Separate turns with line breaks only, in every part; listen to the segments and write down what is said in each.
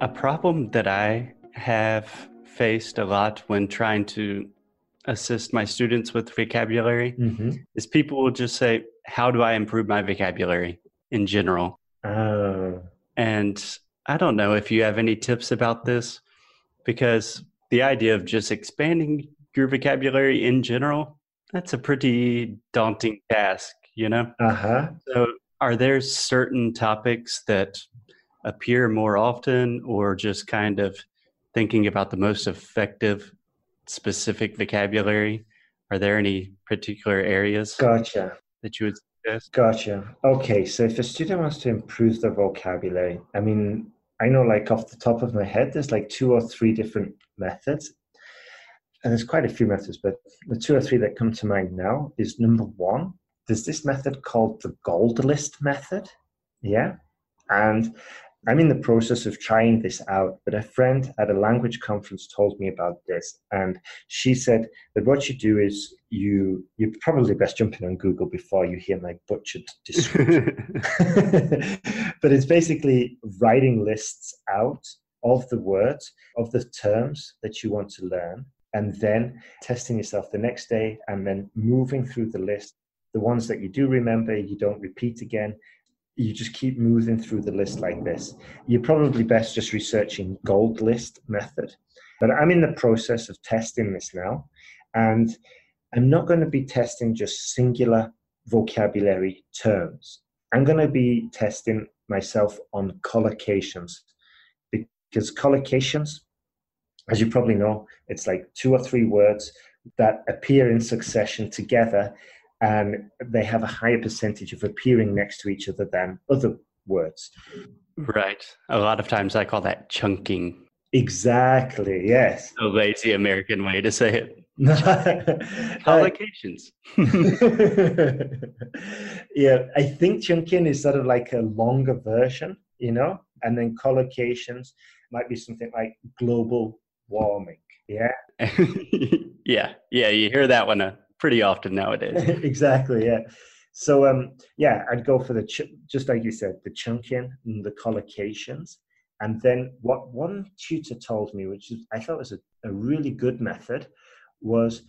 A problem that I have faced a lot when trying to assist my students with vocabulary
Mm-hmm.
is people will just say, How do I improve my vocabulary in general?
Oh,
And I don't know if you have any tips about this because the idea of just expanding your vocabulary in general, that's a pretty daunting task, you know?
uh huh.
So, are there certain topics that appear more often, or just kind of thinking about the most effective specific vocabulary? Are there any particular areas
Gotcha.
that you would suggest?
Gotcha. Okay, so if a student wants to improve their vocabulary, I mean, I know like off the top of my head, there's like two or three different methods. And there's quite a few methods, but the two or three that come to mind now is number one, there's this method called the gold list method. Yeah. And I'm in the process of trying this out, but a friend at a language conference told me about this. And she said that what you do is you you're probably best jumping on Google before you hear my butchered description. but it's basically writing lists out of the words, of the terms that you want to learn, and then testing yourself the next day and then moving through the list. The ones that you do remember, you don't repeat again. You just keep moving through the list like this. You're probably best just researching gold list method. But I'm in the process of testing this now. And I'm not going to be testing just singular vocabulary terms. I'm going to be testing myself on collocations because collocations, as you probably know, it's like two or three words that appear in succession together and they have a higher percentage of appearing next to each other than other words.
right. A lot of times I call that chunking,
Exactly, yes.
a lazy American way to say it. Collocations.
yeah, I think chunking is sort of like a longer version, you know, and then collocations might be something like global warming. Yeah,
yeah. Yeah. You hear that one uh, pretty often nowadays.
exactly. Yeah. So, um, yeah, I'd go for the ch- just like you said, the chunking and the collocations, and then what one tutor told me, which is I thought was a, a really good method, was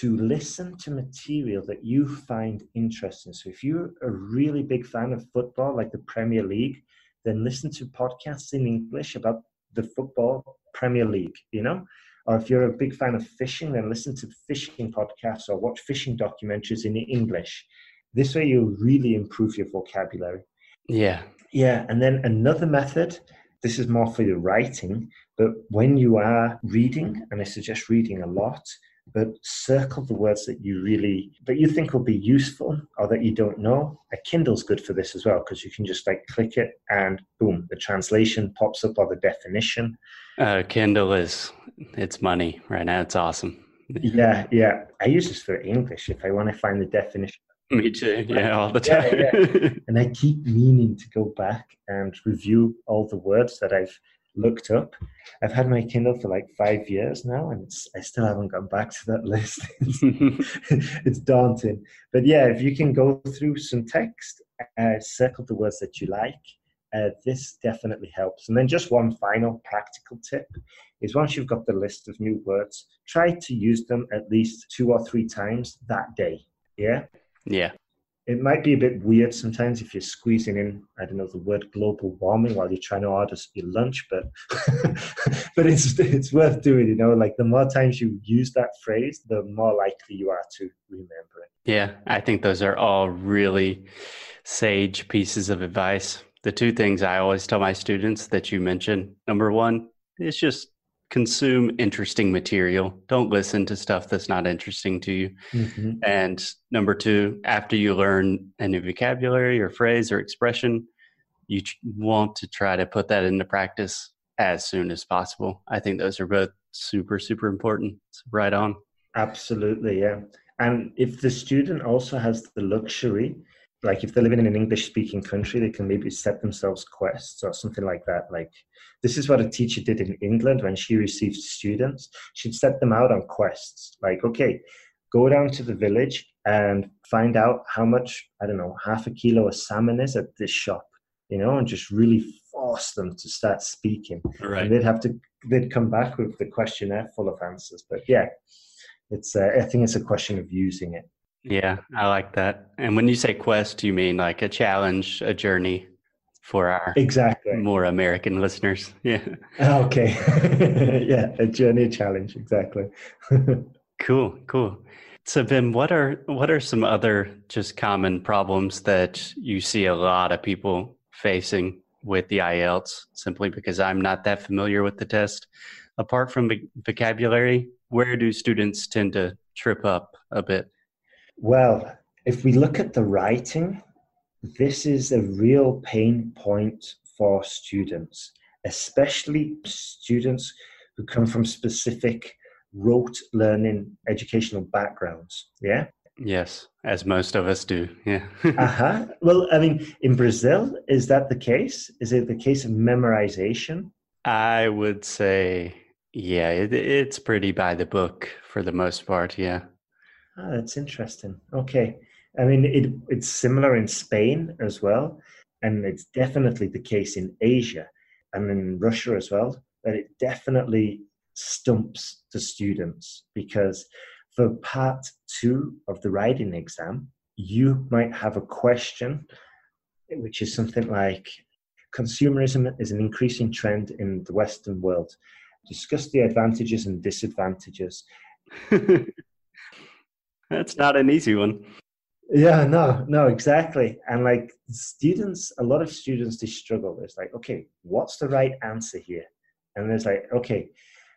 to listen to material that you find interesting. So if you're a really big fan of football, like the Premier League, then listen to podcasts in English about the football Premier League, you know? Or if you're a big fan of fishing, then listen to fishing podcasts or watch fishing documentaries in English. This way you'll really improve your vocabulary.
Yeah.
Yeah, and then another method, this is more for your writing, but when you are reading, and I suggest reading a lot, but circle the words that you really that you think will be useful or that you don't know. A Kindle's good for this as well because you can just like click it and boom, the translation pops up or the definition.
Uh, Kindle is, it's money right now. It's awesome.
Yeah, yeah. I use this for English if I want to find the definition.
Me too. Yeah. All the time.
Yeah,
time.
And I keep meaning to go back and review all the words that I've looked up. I've had my Kindle for like five years now, and it's, I still haven't gone back to that list. it's daunting. But yeah, if you can go through some text, uh, circle the words that you like, uh, this definitely helps. And then just one final practical tip is once you've got the list of new words, try to use them at least two or three times that day. Yeah
yeah.
It might be a bit weird sometimes if you're squeezing in i don't know the word global warming while you're trying to order your lunch but but it's it's worth doing you know like the more times you use that phrase the more likely you are to remember it
Yeah. I think those are all really sage pieces of advice. The two things I always tell my students that you mentioned number one is just consume interesting material. Don't listen to stuff that's not interesting to you. Mm-hmm. And number two, after you learn a new vocabulary or phrase or expression, you want to try to put that into practice as soon as possible. I think those are both super, super important. It's right on.
Absolutely, yeah. And if the student also has the luxury, like if they're living in an English speaking country, they can maybe set themselves quests or something like that. Like this is what a teacher did in England when she received students. She'd set them out on quests. Like, okay, go down to the village and find out how much, I don't know, half a kilo of salmon is at this shop, you know, and just really force them to start speaking.
Right.
And they'd have to they'd come back with the questionnaire full of answers. But yeah, it's uh, I think it's a question of using it.
Yeah, I like that. And when you say quest, you mean like a challenge, a journey for our
exactly
more American listeners. Yeah.
Okay. yeah, a journey challenge. Exactly.
cool. Cool. So Ben, what are what are some other just common problems that you see a lot of people facing with the IELTS? Simply because I'm not that familiar with the test. Apart from the vocabulary, where do students tend to trip up a bit?
Well, if we look at the writing, this is a real pain point for students, especially students who come from specific rote learning educational backgrounds. Yeah.
Yes, as most of us do. Yeah.
uh huh. Well, I mean, in Brazil, is that the case? Is it the case of memorization?
I would say, yeah, it, it's pretty by the book for the most part. Yeah.
Ah, that's interesting. Okay. I mean, it, it's similar in Spain as well, and it's definitely the case in Asia and in Russia as well. That it definitely stumps the students because for part two of the writing exam, you might have a question which is something like consumerism is an increasing trend in the Western world. Discuss the advantages and disadvantages.
That's not an easy one.
Yeah, no, no, exactly. And like students, a lot of students, they struggle. It's like, okay, what's the right answer here? And there's like, okay,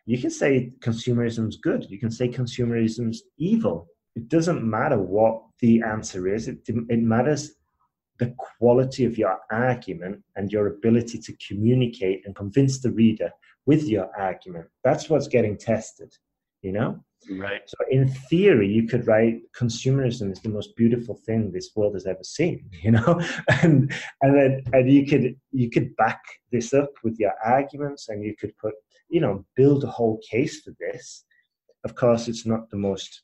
you can say consumerism's good. You can say consumerism's evil. It doesn't matter what the answer is. It, it matters the quality of your argument and your ability to communicate and convince the reader with your argument. That's what's getting tested, you know?
Right.
So in theory, you could write consumerism is the most beautiful thing this world has ever seen, you know, and and then and you could you could back this up with your arguments, and you could put you know build a whole case for this. Of course, it's not the most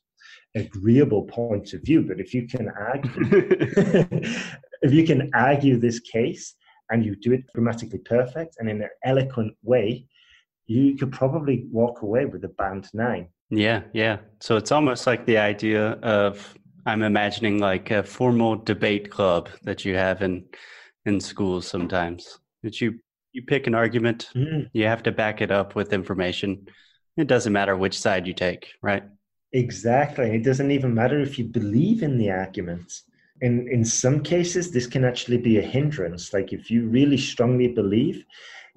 agreeable point of view, but if you can argue, if you can argue this case and you do it grammatically perfect and in an eloquent way, you could probably walk away with a band nine
yeah, yeah. So it's almost like the idea of I'm imagining like a formal debate club that you have in in schools sometimes. That you you pick an argument, mm. you have to back it up with information. It doesn't matter which side you take, right?
Exactly. It doesn't even matter if you believe in the argument. In in some cases this can actually be a hindrance. Like if you really strongly believe,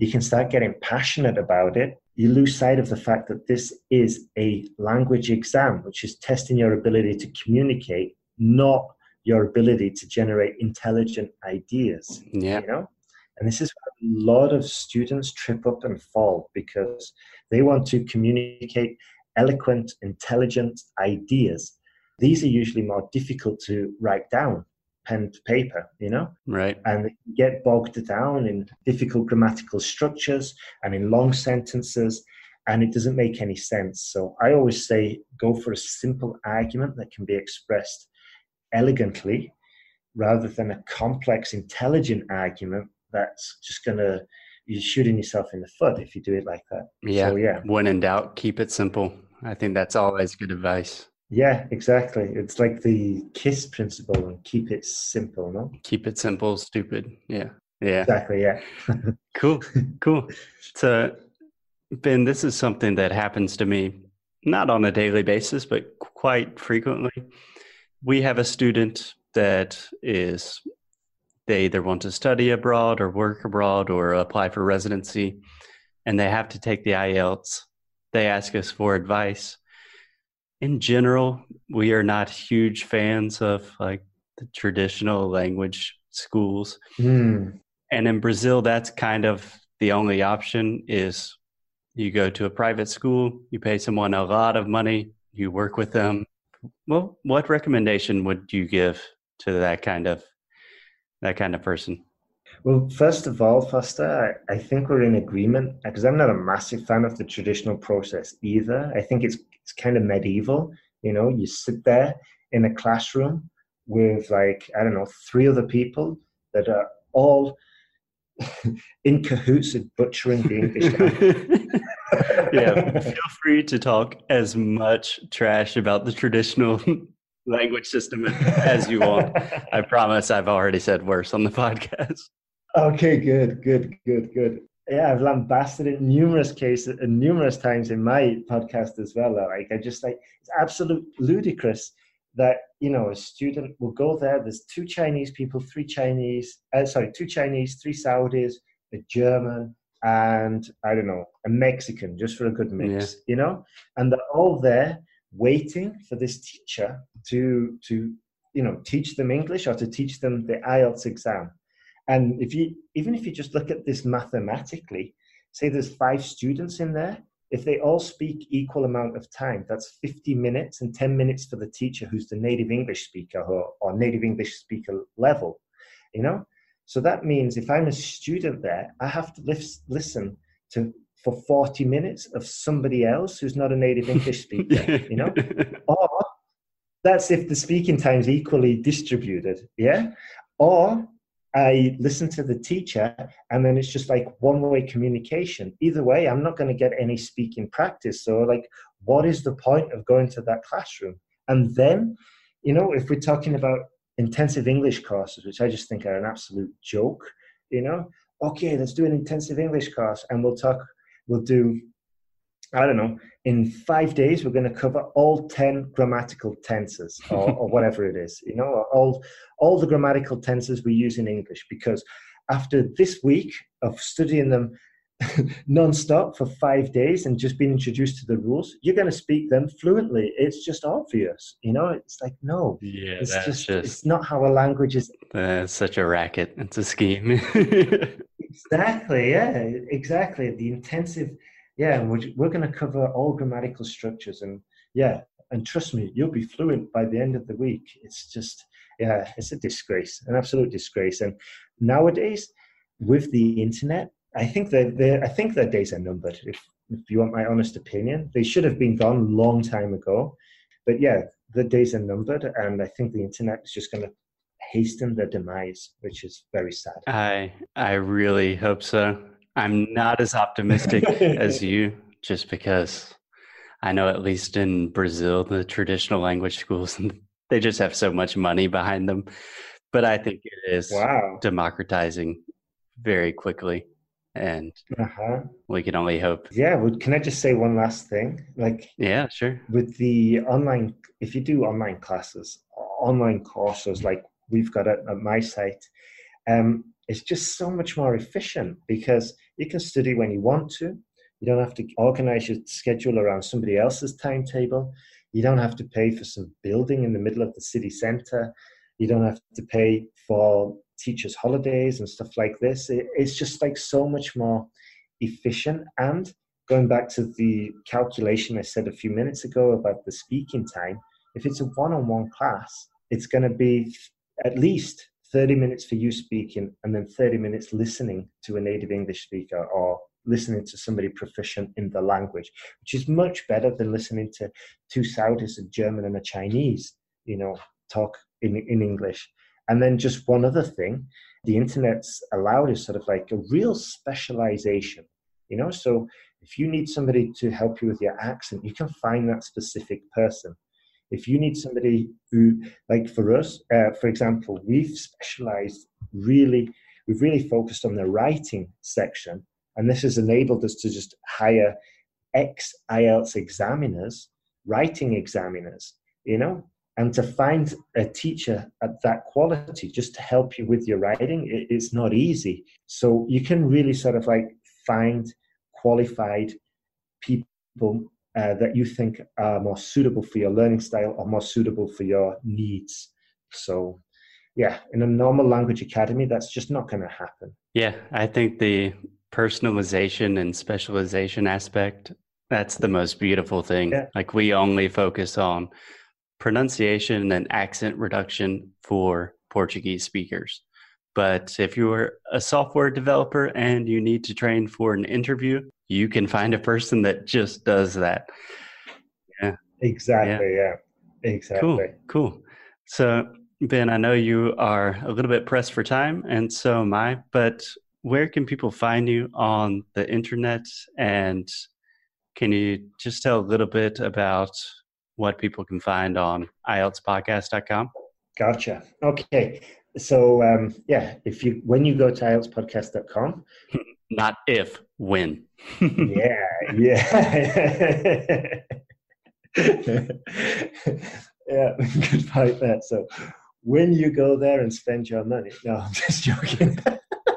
you can start getting passionate about it you lose sight of the fact that this is a language exam, which is testing your ability to communicate, not your ability to generate intelligent ideas.
Yeah.
You know? And this is where a lot of students trip up and fall because they want to communicate eloquent, intelligent ideas. These are usually more difficult to write down pen to paper, you know?
Right.
And get bogged down in difficult grammatical structures and in long sentences, and it doesn't make any sense. So I always say go for a simple argument that can be expressed elegantly rather than a complex, intelligent argument that's just going to you're shooting yourself in the foot if you do it like that.
Yeah. So, yeah. When in doubt, keep it simple. I think that's always good advice.
Yeah, exactly. It's like the KISS principle and keep it simple, no?
Keep it simple, stupid. Yeah. Yeah.
Exactly. Yeah.
cool. Cool. So, Ben, this is something that happens to me not on a daily basis, but quite frequently. We have a student that is, they either want to study abroad or work abroad or apply for residency, and they have to take the IELTS. They ask us for advice in general, we are not huge fans of like the traditional language schools. Mm. And in Brazil, that's kind of the only option is you go to a private school, you pay someone a lot of money, you work with them. Well, what recommendation would you give to that kind of that kind of person?
Well, first of all, Foster, I, I think we're in agreement uh, because I'm not a massive fan of the traditional process either. I think it's it's kind of medieval. You know, you sit there in a classroom with like I don't know three other people that are all in cahoots with butchering the English. language.
yeah, feel free to talk as much trash about the traditional language system as you want. I promise I've already said worse on the podcast.
Okay, good, good, good, good. Yeah, I've lambasted it numerous cases and numerous times in my podcast as well. Like I just like it's absolute ludicrous that you know a student will go there. There's two Chinese people, three Chinese, uh, sorry, two Chinese, three Saudis, a German, and I don't know, a Mexican, just for a good mix, yeah. you know, and they're all there waiting for this teacher to to you know teach them English or to teach them the IELTS exam. And if you even if you just look at this mathematically, say there's five students in there, if they all speak equal amount of time, that's 50 minutes and 10 minutes for the teacher who's the native English speaker or, or native English speaker level, you know? So that means if I'm a student there, I have to listen to for 40 minutes of somebody else who's not a native English speaker, you know? Or that's if the speaking time's equally distributed, yeah? Or I listen to the teacher and then it's just like one way communication. Either way, I'm not going to get any speaking practice. So, like, what is the point of going to that classroom? And then, you know, if we're talking about intensive English courses, which I just think are an absolute joke, you know, okay, let's do an intensive English course and we'll talk we'll do, I don't know, in five days, we're going to cover all 10 grammatical tenses or, or whatever it is, you know, all, all the grammatical tenses we use in English. Because after this week of studying them non-stop for five days and just being introduced to the rules you're going to speak them fluently it's just obvious you know it's like no
yeah
it's
just,
just, it's not how a language is
It's such a racket it's a scheme
Exactly. Yeah. Exactly. The intensive. Yeah, we're, we're going to cover all grammatical structures, and yeah, and trust me, you'll be fluent by the end of the week. It's just, yeah, it's a disgrace, an absolute disgrace. And nowadays, with the internet, I think that I think their days are numbered. If if you want my honest opinion, they should have been gone long time ago. But yeah, the days are numbered, and I think the internet is just going to hasten their demise, which is very sad.
I I really hope so. I'm not as optimistic as you, just because I know at least in Brazil, the traditional language schools, they just have so much money behind them. But I think it is
wow.
democratizing very quickly. And uh-huh. we can only hope.
Yeah. Well, can I just say one last thing? Like,
yeah, sure.
With the online, if you do online classes, online courses like we've got at, at my site, um, it's just so much more efficient because you can study when you want to. You don't have to organize your schedule around somebody else's timetable. You don't have to pay for some building in the middle of the city center. You don't have to pay for teachers' holidays and stuff like this. it's just like so much more efficient. And going back to the calculation I said a few minutes ago about the speaking time, if it's a one on one class, it's going to be at least 30 minutes for you speaking and then 30 minutes listening to a native English speaker or listening to somebody proficient in the language, which is much better than listening to two Saudis, a German and a Chinese, you know, talk in, in English. And then just one other thing, the internet's allowed is sort of like a real specialization, you know, so if you need somebody to help you with your accent, you can find that specific person. If you need somebody who, like for us, uh, for example, we've specialized really, we've really focused on the writing section, and this has enabled us to just hire ex IELTS examiners, writing examiners, you know, and to find a teacher at that quality just to help you with your writing, it, it's not easy. So you can really sort of like find qualified people uh, that you think are more suitable for your learning style or more suitable for your needs. So, yeah, in a normal language academy, that's just not going to happen.
Yeah, I think the personalization and specialization aspect that's the most beautiful thing. Yeah. Like we only focus on pronunciation and accent reduction for Portuguese speakers. But if you're a software developer and you need to train for an interview, you can find a person that just does that.
Yeah. Exactly. Yeah. yeah. Exactly.
Cool. Cool. So, Ben, I know you are a little bit pressed for time, and so am I. But where can people find you on the internet? And can you just tell a little bit about what people can find on IELTSpodcast.com?
Gotcha. Okay. So um, yeah, if you when you go to IELTSpodcast.com,
not if, when.
yeah, yeah. yeah, good point there. So when you go there and spend your money, no, I'm just joking.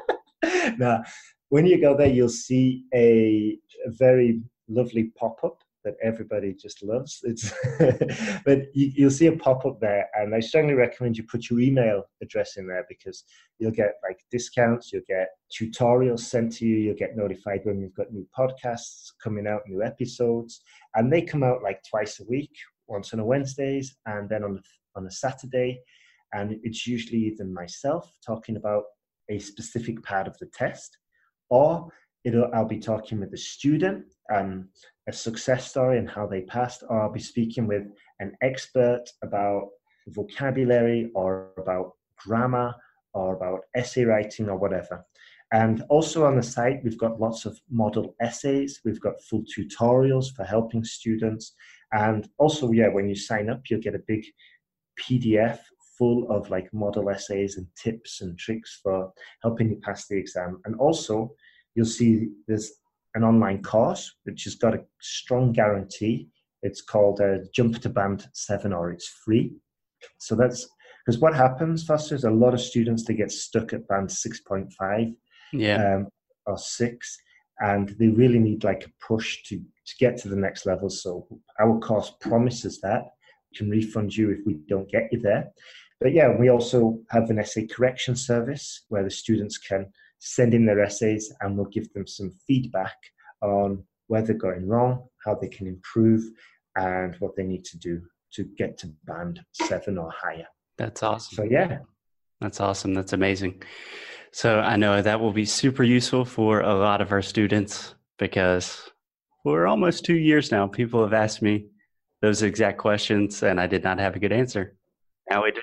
now, when you go there, you'll see a, a very lovely pop up that everybody just loves. It's but you, will see a pop up there, and I strongly recommend you put your email address in there because you'll get like discounts, you'll get tutorials sent to you, you'll get notified when we've got new podcasts coming out, new episodes, and they come out like twice a week, once on a Wednesdays, and then on on a Saturday, and it's usually either myself talking about a specific part of the test, or it'll I'll be talking with the student um, a success story and how they passed, or I'll be speaking with an expert about vocabulary or about grammar or about essay writing or whatever. And also on the site, we've got lots of model essays. We've got full tutorials for helping students. And also, yeah, when you sign up, you'll get a big PDF full of like model essays and tips and tricks for helping you pass the exam. And also, you'll see there's an online course which has got a strong guarantee. It's called uh, Jump to Band 7 or it's free. So that's because what happens, Foster, is a lot of students they get stuck at band 6.5
yeah. Um,
or 6 and they really need like a push to, to get to the next level. So our course promises that. We can refund you if we don't get you there. But yeah, we also have an essay correction service where the students can send in their essays and we'll give them some feedback on where they're going wrong, how they can improve, and what they need to do to get to band seven or higher.
That's awesome.
So, yeah.
That's awesome. That's amazing. So, I know that will be super useful for a lot of our students because we're almost two years now, people have asked me those exact questions and I did not have a good answer. Now we do.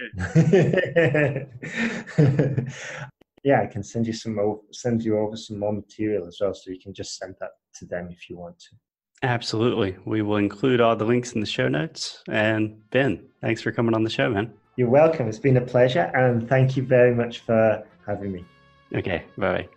yeah, I can send you some send you over some more material as well, so you can just send that to them if you want to.
Absolutely, we will include all the links in the show notes. And Ben, thanks for coming on the show, man.
You're welcome. It's been a pleasure, and thank you very much for having me.
Okay, bye.